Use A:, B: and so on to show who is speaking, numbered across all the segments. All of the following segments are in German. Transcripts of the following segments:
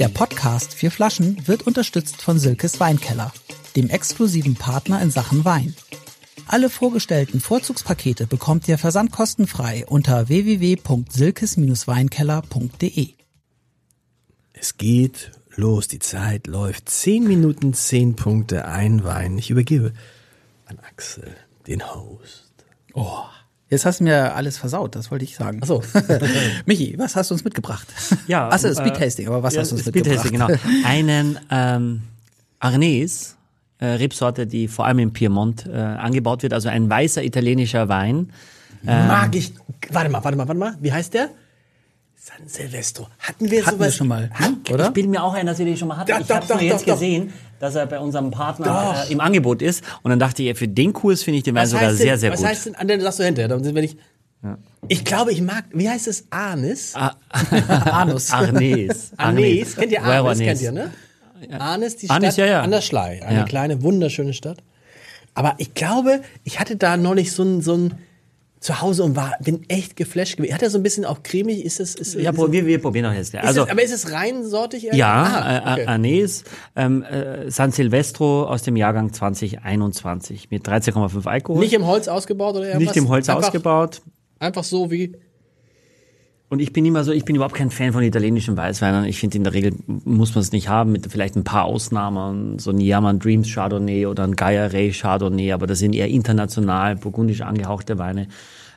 A: Der Podcast Vier Flaschen wird unterstützt von Silkes Weinkeller, dem exklusiven Partner in Sachen Wein. Alle vorgestellten Vorzugspakete bekommt ihr versandkostenfrei unter www.silkes-weinkeller.de.
B: Es geht los, die Zeit läuft. Zehn Minuten, zehn Punkte, ein Wein. Ich übergebe an Axel, den Host.
A: Oh, jetzt hast du mir alles versaut, das wollte ich sagen.
B: Achso.
A: Michi, was hast du uns mitgebracht?
C: Ja,
A: Achso,
C: äh,
A: Speed Tasting, aber was
C: Ja,
A: hast du uns
C: Speed
A: mitgebracht?
C: Tasting, genau. Einen ähm, Arnese, äh, Rebsorte, die vor allem im Piemont äh, angebaut wird, also ein weißer italienischer Wein.
B: Mag ich. Warte mal, warte mal, warte mal. Wie heißt der? San Silvestro. Hatten wir
A: Hatten
B: sowas?
A: wir schon mal,
B: Hat,
A: oder?
C: Ich bin mir auch ein, dass wir den schon mal hatten.
B: Doch,
C: ich habe nur jetzt
B: doch.
C: gesehen, dass er bei unserem Partner äh, im Angebot ist. Und dann dachte ich, für den Kurs finde ich den Wein
B: was
C: sogar
B: heißt
C: sehr,
B: denn,
C: sehr
B: was
C: gut.
B: heißt denn, André, sagst du hinterher, dann sind wir nicht. Ich glaube, ich mag, wie heißt es? Anis?
A: Anus.
C: Arnese.
B: Anis, kennt ihr Anis, kennt ihr, ne? Anis, die
C: Anis,
B: Stadt
C: ja, ja.
B: an der Schlei. Eine
C: Ja.
B: kleine, wunderschöne Stadt. Aber ich glaube, ich hatte da neulich so ein, so ein Zuhause und war, bin echt geflasht gewesen. Hat er so ein bisschen auch cremig? Ist es, ist,
C: Ja,
B: ist,
C: wir, wir probieren noch jetzt. Also,
B: es, aber ist es reinsortig? irgendwie?
C: Ja,
B: Ah,
C: äh,
B: okay.
C: Anis, ähm, äh, San Silvestro aus dem Jahrgang 2021 mit 13,5 Alkohol.
B: Nicht im Holz ausgebaut oder irgendwas?
C: Nicht im Holz
B: einfach,
C: ausgebaut.
B: Einfach so wie.
C: Und ich bin immer so, ich bin überhaupt kein Fan von italienischen Weißweinen. Ich finde, in der Regel muss man es nicht haben, mit vielleicht ein paar Ausnahmen. So ein Yaman Dreams Chardonnay oder ein Gaia Ray Chardonnay, aber das sind eher international, burgundisch angehauchte Weine.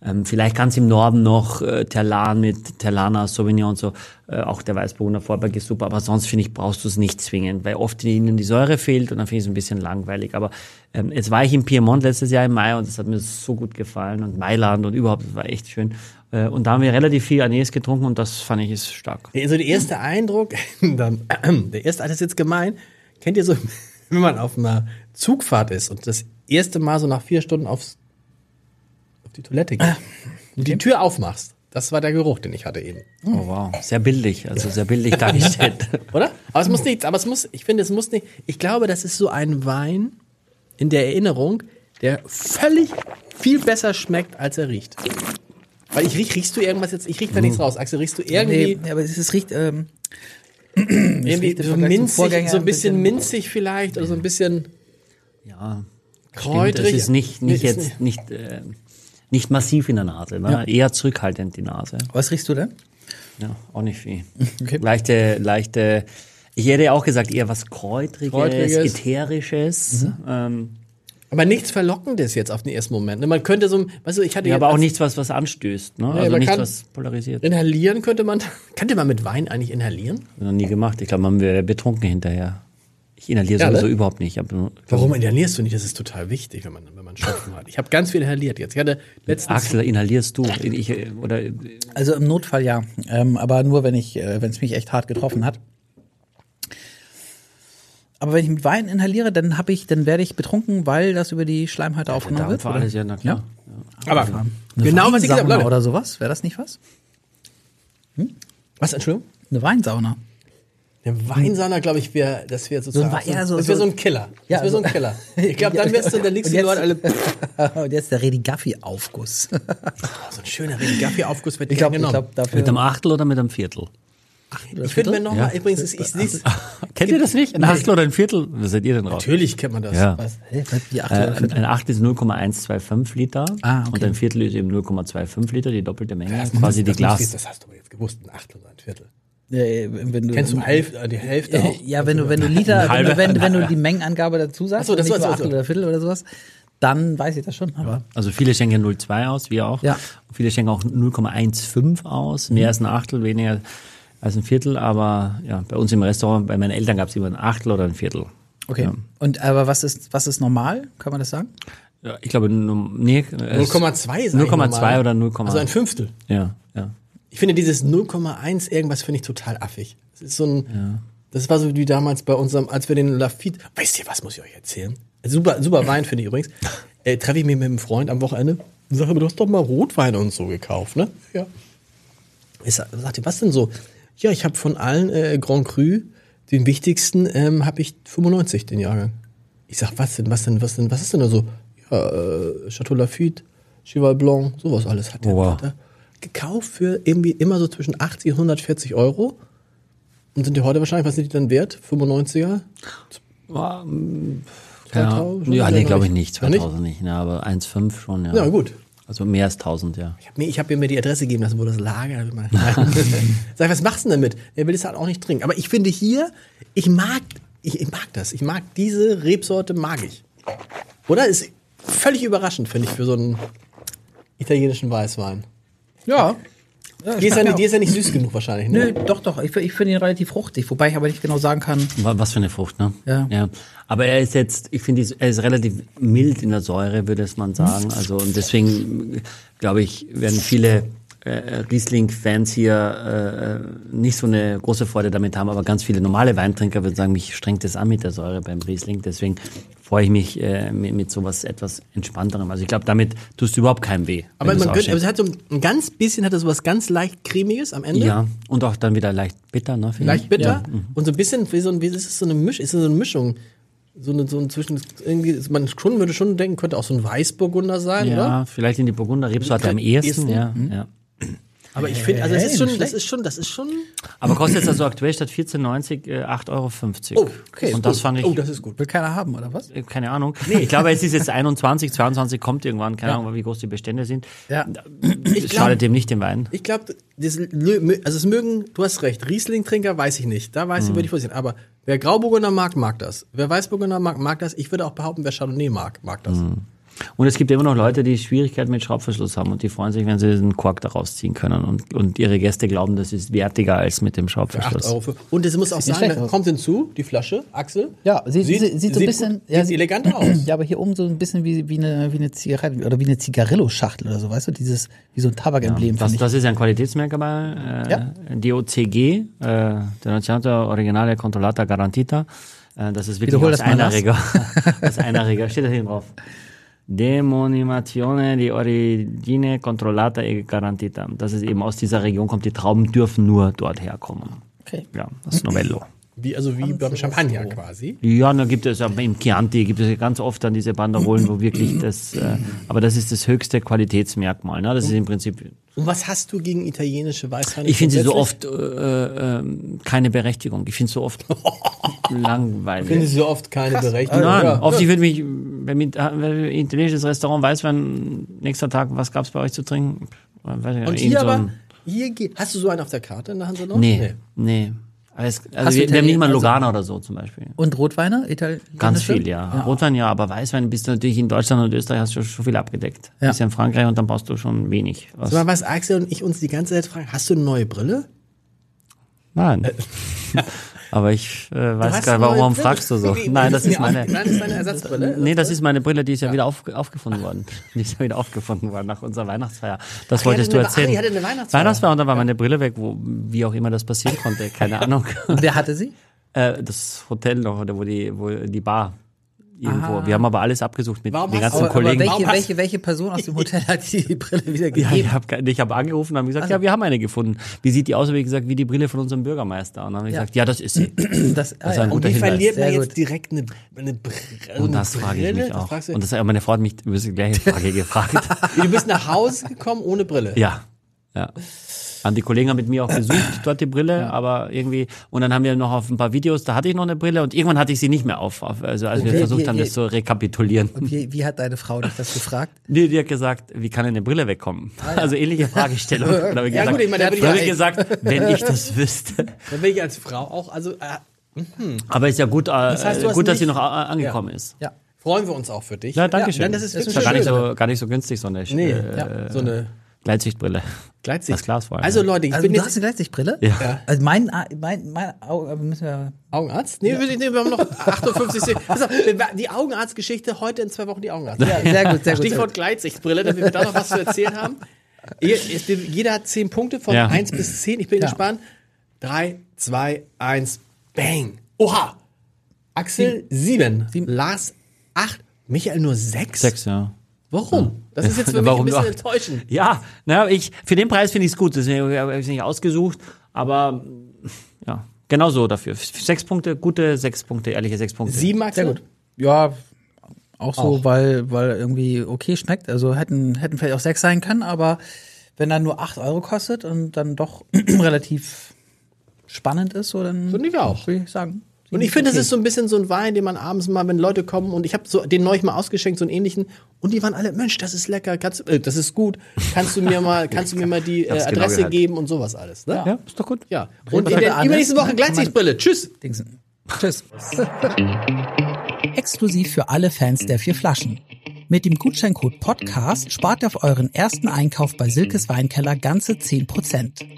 C: Ähm, vielleicht ganz im Norden noch äh, Terlan mit Terlana, Sauvignon und so. Äh, auch der Weißburgunder Vorberg ist super, aber sonst finde ich, brauchst du es nicht zwingend, weil oft ihnen die Säure fehlt und dann finde ich es ein bisschen langweilig. Aber ähm, jetzt war ich in Piemont letztes Jahr im Mai und das hat mir so gut gefallen und Mailand und überhaupt, das war echt schön. Äh, und da haben wir relativ viel Anis getrunken und das fand ich ist stark.
B: Also der erste Eindruck, dann- der erste das ist jetzt gemein. Kennt ihr so, wenn man auf einer Zugfahrt ist und das erste Mal so nach vier Stunden aufs, auf die Toilette geht und die Tür aufmachst? Das war der Geruch, den ich hatte eben.
C: Oh wow, sehr bildlich, also sehr bildlich dargestellt.
B: Oder? Aber es muss nicht, aber es muss, ich finde, es muss nicht, ich glaube, das ist so ein Wein in der Erinnerung, der völlig viel besser schmeckt, als er riecht. Weil ich riech, riechst du irgendwas jetzt, ich riech da nichts raus. Axel, riechst du irgendwie,
A: Nee, aber es, es riecht, ähm,
B: irgendwie so minzig, so ein bisschen
A: bisschen-
B: minzig vielleicht oder so ein bisschen
C: Ja,
B: kräutrig.
C: stimmt, es ist nicht, nicht
B: Ist
C: jetzt, nicht, äh, nicht massiv in der Nase, ne? eher zurückhaltend die Nase.
A: was riechst du denn?
C: Ja, auch nicht viel.
A: Okay.
C: Leichte, leichte, ich hätte auch gesagt, eher was Kräutriges,
B: Kräutriges.
C: Ätherisches. Ähm,
B: Aber nichts Verlockendes jetzt auf den ersten Moment. ne? Man könnte so, weißt du, ich hatte
C: ja, aber auch nichts, was, was anstößt, ne? also
B: man
C: nichts,
B: kann-
C: was polarisiert.
B: inhalieren könnte man. Könnte man mit Wein eigentlich inhalieren?
C: Noch nie gemacht. Ich glaube, man wäre betrunken hinterher. Ich inhaliere
B: Ja,
C: sowieso
B: ne?
C: überhaupt nicht. Nur-
B: Warum inhalierst du nicht? Das ist total wichtig, wenn man, wenn man Schnupfen hat. Ich habe ganz viel inhaliert jetzt. Ich hatte letztens
C: Axel, inhalierst du? Ich, äh, oder
A: Also im Notfall ja, ähm, aber nur wenn ich, äh, wenn es mich echt hart getroffen hat. Aber wenn ich mit Wein inhaliere, dann habe ich, dann werde ich betrunken, weil das über die Schleimhäute aufgenommen wird.
C: Alles, ja, na klar.
B: aber
A: Eine
B: genau was ich gesagt
A: Weinsauna
B: habe.
A: Oder sowas, wäre das nicht was?
B: Was, Entschuldigung?
A: Eine Weinsauna.
B: Der Weinsauna, glaube ich, wäre, das wäre sozusagen,
A: Wa- ja, so-
B: das wäre so
A: so-
B: ein Killer. Das
A: Ja,
B: wäre so ein
A: so-
B: Killer. Ich glaube, dann wärst du, dann liegst du dort alle,
A: jetzt, und jetzt der Redi Gaffi Aufguss.
B: so ein schöner Redi-Gaffi-Aufguss wird
A: Ich
B: gern
A: glaube, ich
B: genommen.
A: glaub, dafür.
C: Mit einem Achtel oder mit einem Viertel?
B: Ich würde mir nochmal,
C: Ja.
B: übrigens, ich, ich, ich,
C: Kennt ihr das nicht? Ein Achtel oder ein Viertel? Was seid ihr denn drauf?
B: natürlich kennt man das.
C: Ja.
B: Was?
A: Hä,
C: Äh,
A: Achtel oder
C: ein, Achtel ist 0,125 Liter
A: Ah, okay.
C: und ein Viertel ist eben 0,25 Liter, die doppelte Menge,
B: Das-
C: quasi die
B: das
C: Glas.
B: Das hast du aber jetzt gewusst, ein Achtel oder ein Viertel.
A: Äh, wenn du,
B: Kennst du Hälfte, äh, die Hälfte
A: Äh,
B: auch?
A: Ja, wenn du, wenn du Liter, wenn du, wenn, du die Mengenangabe dazu sagst,
B: Ach so, das ach
A: Achtel
B: so.
A: oder Viertel oder sowas, dann weiß ich das schon. Aber
C: Also viele schenken 0,2 aus, wir auch.
A: Ja.
C: Viele schenken auch 0,15 aus, mehr als ein Achtel, weniger als ein Viertel, aber ja, bei uns im Restaurant, bei meinen Eltern gab es immer ein Achtel oder ein Viertel.
A: okay.
C: Ja.
A: Und aber was ist was ist normal? Kann man das sagen?
C: Ja, ich glaube, nee, es-
B: 0,2 ist
C: 0,2 oder 0,
B: Also ein Fünftel.
C: ja, ja.
B: Ich finde dieses 0,1 irgendwas finde ich total affig. Das ist so ein, das war so wie damals bei unserem, als wir den Lafitte, weißt ihr was, muss ich euch erzählen? Super, super Wein finde ich übrigens. Äh, treffe ich mich mit einem Freund am Wochenende und sage mir, du hast doch mal Rotwein und so gekauft, ne? Ja. Ich sag, sagte, was denn so? Ja, ich habe von allen äh, Grand Cru, den wichtigsten, ähm, habe ich 95 den Jahrgang. Ich sag, was denn, was denn, was denn, was ist denn da so? Ja, äh, Chateau Lafitte, Cheval Blanc, sowas alles hat der
C: wow.
B: hat er gekauft für irgendwie immer so zwischen 80 und 140 Euro. Und sind die heute wahrscheinlich, was sind die dann wert? 95er?
C: Ja,
B: 2000?
C: ja nee, glaube ich nicht.
B: Noch nicht?
C: 2000 nicht, ne, aber 1,5 schon, ja.
B: Ja, gut.
C: Also mehr als 1000, ja.
B: Ich habe mir, ich hab mir die Adresse gegeben lassen, wo das Lager. Sag ich, was machst du denn damit? Er will es halt auch nicht trinken. Aber ich finde hier, ich mag, ich, ich mag das. Ich mag diese Rebsorte, mag ich. Oder? Ist völlig überraschend, finde ich, für so einen italienischen Weißwein.
A: Ja. Ja
B: Die ist, ja nicht, die ist ja nicht süß genug wahrscheinlich,
A: Nö,
B: ne?
A: doch, doch. Ich, ich finde ihn relativ fruchtig, wobei ich aber nicht genau sagen kann.
C: Wa- Was für eine Frucht, ne?
A: Ja.
C: ja. Aber er ist jetzt, ich finde, er ist relativ mild in der Säure, würde es man sagen. Also, und deswegen, glaube ich, werden viele Riesling-Fans hier äh, nicht so eine große Freude damit haben, aber ganz viele normale Weintrinker würden sagen, mich strengt es an mit der Säure beim Riesling. Deswegen freue ich mich äh, mit, mit sowas etwas entspannterem. Also ich glaube, damit tust du überhaupt keinem weh.
B: Aber man könnte, aber es hat so ein ganz bisschen, hat es sowas ganz leicht cremiges am Ende.
C: ja, und auch dann wieder leicht bitter, ne?
B: Leicht
C: ich.
B: bitter.
C: Ja.
B: Und so ein bisschen, wie so ein, wie ist es so eine Mischung, ist so eine Mischung. So eine, so ein zwischen, irgendwie, man schon, würde schon denken, könnte auch so ein Weißburgunder sein, oder?
C: Ja, vielleicht in die Burgunder Rebsorte am ehesten,
B: Ehesten,
C: ja, ja.
B: Aber ich finde, also das ist schon, das ist schon, das ist schon.
C: Aber kostet jetzt also aktuell statt 14,90 äh, 8,50 Euro.
B: Oh, okay.
C: Und das
B: gut.
C: fand ich,
B: Oh, das ist gut.
A: Will keiner haben, oder was?
C: äh, keine Ahnung. Ich glaube, es ist jetzt 21, 22, kommt irgendwann, keine Ahnung, wie groß die Bestände sind.
A: Ja.
C: Ich Schadet dem nicht den Wein.
B: Ich glaube, also es mögen, du hast recht, Riesling-Trinker weiß ich nicht. Da weiß ich, würde ich vorsichtig. Aber wer Grauburgunder mag, mag das. Wer Weißburgunder mag, mag das. Ich würde auch behaupten, wer Chardonnay mag, mag das.
C: Und es gibt immer noch Leute, die Schwierigkeiten mit Schraubverschluss haben und die freuen sich, wenn sie den Kork daraus ziehen können. Und, und ihre Gäste glauben, das ist wertiger als mit dem
B: 8
C: Schraubverschluss.
B: Euro für. Und es muss auch
A: aus.
B: kommt hinzu, die Flasche, Axel.
A: Ja, sieht, sieht, sieht, so ein bisschen,
B: gut,
A: ja,
B: sieht elegant aus.
A: Ja, aber hier oben so ein bisschen wie, wie eine, wie eine Zigarette oder wie eine Zigarillo-Schachtel oder so, weißt du, dieses, wie so ein Tabagemblem,
C: Das,
A: finde ich.
C: das ist ein Qualitätsmerkmal, äh,
A: Ja.
C: DOCG, äh, Denominato Originale Controllata Garantita. Äh, das ist wirklich aus
A: das
C: einer. Regel. aus einer Regel. Steht da hinten drauf. Demonimazione di origine controllata e garantita. Das ist eben aus dieser Region kommt. Die Trauben dürfen nur dort herkommen.
A: Okay.
C: Ja, das ist Novello.
B: Wie, also wie beim Champagner quasi.
C: Ja, da gibt es im Chianti gibt es ganz oft dann diese Banderolen, wo wirklich das, äh, aber das ist das höchste Qualitätsmerkmal. Ne? Das ist im Prinzip
B: Und was hast du gegen italienische Weißweine?
C: Ich finde sie so oft äh, äh, keine Berechtigung. Ich finde so oft langweilig.
B: Finde ich so oft keine Berechtigung.
C: Nein,
B: Ja.
C: oft ich würde mich, wenn mit wenn ein italienisches Restaurant Weißwein, nächster Tag, was gab's bei euch zu trinken? Weiß ich
B: Und hier
C: so
B: aber, hier geht, hast du so einen auf der Karte in der Hand so noch?
C: Nee, nee. Aber es, also wir, wir haben nicht mal Lugana oder so zum Beispiel.
A: Und Rotweine? Italienische?
C: Ganz viel, ja. Rotwein ja, aber Weißwein bist du natürlich in Deutschland und Österreich hast du schon viel abgedeckt.
A: Ja.
C: Bist ja in Frankreich und dann brauchst du schon wenig. Was?
B: Sag mal, was Axel und ich uns die ganze Zeit fragen, hast du eine neue Brille?
C: Nein. aber ich äh, weiß gar nicht, warum,
B: Brille.
C: fragst du so?
B: Wie- wie-
C: Nein, das ist meine.
B: Nein, das ist deine Ersatzbrille.
C: Nee, das ist meine Brille, die ist ja, wieder auf, aufgefunden worden. Die ist ja wieder aufgefunden worden nach unserer Weihnachtsfeier. Das
B: ihr
C: wolltest du
B: eine-
C: erzählen.
B: ach, ihr hattet eine Weihnachtsfeier.
C: Weihnachtsfeier und dann war meine Brille weg, wo, wie auch immer das passieren konnte. Keine Ahnung.
A: Und wer hatte sie?
C: äh, das Hotel noch, oder wo die, wo die Bar. Irgendwo. Wir haben aber alles abgesucht mit
B: Warum
C: den
B: hast
C: ganzen
B: du-
A: Aber, aber
C: Kollegen.
A: welche,
B: Warum hast-
A: welche, welche Person aus dem Hotel hat die Brille wieder
C: Ja,
A: gegeben?
C: ich habe ich hab angerufen und haben gesagt, ja, wir haben eine gefunden. Wie sieht die aus? Habe ich gesagt, wie die Brille von unserem Bürgermeister. Und dann habe ich
A: Ja.
C: gesagt, ja, das ist sie.
A: Das, ah,
C: ist
A: ja.
C: ein
B: Und
C: guter
B: wie
C: Hinweis.
B: verliert man jetzt direkt eine, eine Brille? Also
C: Und das frage ich mich
B: Das
C: auch.
B: du-
C: Und das, meine Frau hat mich über die gleiche Frage gefragt.
B: du bist nach Hause gekommen ohne Brille.
C: Ja, ja. Haben die Kollegen haben mit mir auch gesucht, dort die Brille, aber irgendwie, und dann haben wir noch auf ein paar Videos, da hatte ich noch eine Brille und irgendwann hatte ich sie nicht mehr auf, auf also als wir
A: Okay,
C: versucht
A: wie-
C: haben,
A: wie-
C: das zu rekapitulieren.
A: Wie, wie hat deine Frau dich das gefragt?
C: Nee, die hat gesagt, wie kann eine Brille wegkommen? Also ähnliche Fragestellung. Und dann habe ich
B: Ja,
C: gesagt,
B: gut, ich meine, da würde ich
C: habe ich
B: ja-
C: gesagt, wenn ich das wüsste.
B: Dann bin ich als Frau auch, also äh,
C: Aber ist ja gut, äh,
B: heißt, du hast
C: gut, dass sie noch äh, angekommen ist.
A: Ja.
B: freuen wir uns auch für dich.
C: Ja, danke schön.
B: Ja, das ist,
C: ist
B: wirklich
C: gar nicht, so, gar nicht so günstig, so eine
B: Nee,
C: äh,
B: ja, so eine
C: Gleitsichtbrille.
B: Gleitsicht.
C: Das Glas vor allem.
B: Also Leute, ich
A: Also
B: bin
A: du
B: jetzt
A: hast eine Gleitsichtbrille?
C: Ja.
A: Also mein, mein, mein Auge, aber müssen wir,
B: Augenarzt? Nee, wir, nee, wir haben noch 58 Sekunden. Die Augenarztgeschichte, heute in zwei Wochen die Augenarzt.
A: ja, sehr gut, sehr gut.
B: Stichwort Gleitsichtbrille, damit wir da noch was zu erzählen haben. Jeder hat 10 Punkte von
C: Ja.
B: 1 bis 10. Ich bin
A: Ja.
B: gespannt. 3, 2, 1, bang. Oha! Axel 7, Lars 8, Michael nur 6.
C: Sechs, ja.
B: Warum? Das ist jetzt für mich
C: Warum
B: ein bisschen enttäuschend.
C: Ja, na, ich, für den Preis finde ich es gut. Deswegen habe ich es nicht ausgesucht. Aber ja, genau so dafür. Sechs Punkte, gute sechs Punkte, ehrliche sechs Punkte.
B: 7, Axel?
A: Sehr gut. Ja, auch so,
B: Auch.
A: weil, weil irgendwie okay schmeckt. Also hätten, hätten vielleicht auch sechs sein können, aber wenn er nur acht Euro kostet und dann doch relativ spannend ist, so dann
B: Finde ich auch.
A: würde ich sagen.
B: Und ich finde,
A: okay.
B: das ist so ein bisschen so ein Wein, den man abends mal, wenn Leute kommen und ich habe so den neulich mal ausgeschenkt, so einen ähnlichen und die waren alle, Mensch, das ist lecker, kannst, äh, das ist gut, kannst du mir mal, kannst du mir mal die äh,
C: genau
B: Adresse
C: gehört.
B: geben und sowas alles. Ne?
C: Ja, ist doch gut.
B: Ja. Und in der übernächsten? Woche Gleitsichtbrille. Tschüss.
A: Dingsen. Tschüss. Exklusiv für alle Fans der vier Flaschen. Mit dem Gutscheincode Podcast spart ihr auf euren ersten Einkauf bei Silkes Weinkeller ganze 10%.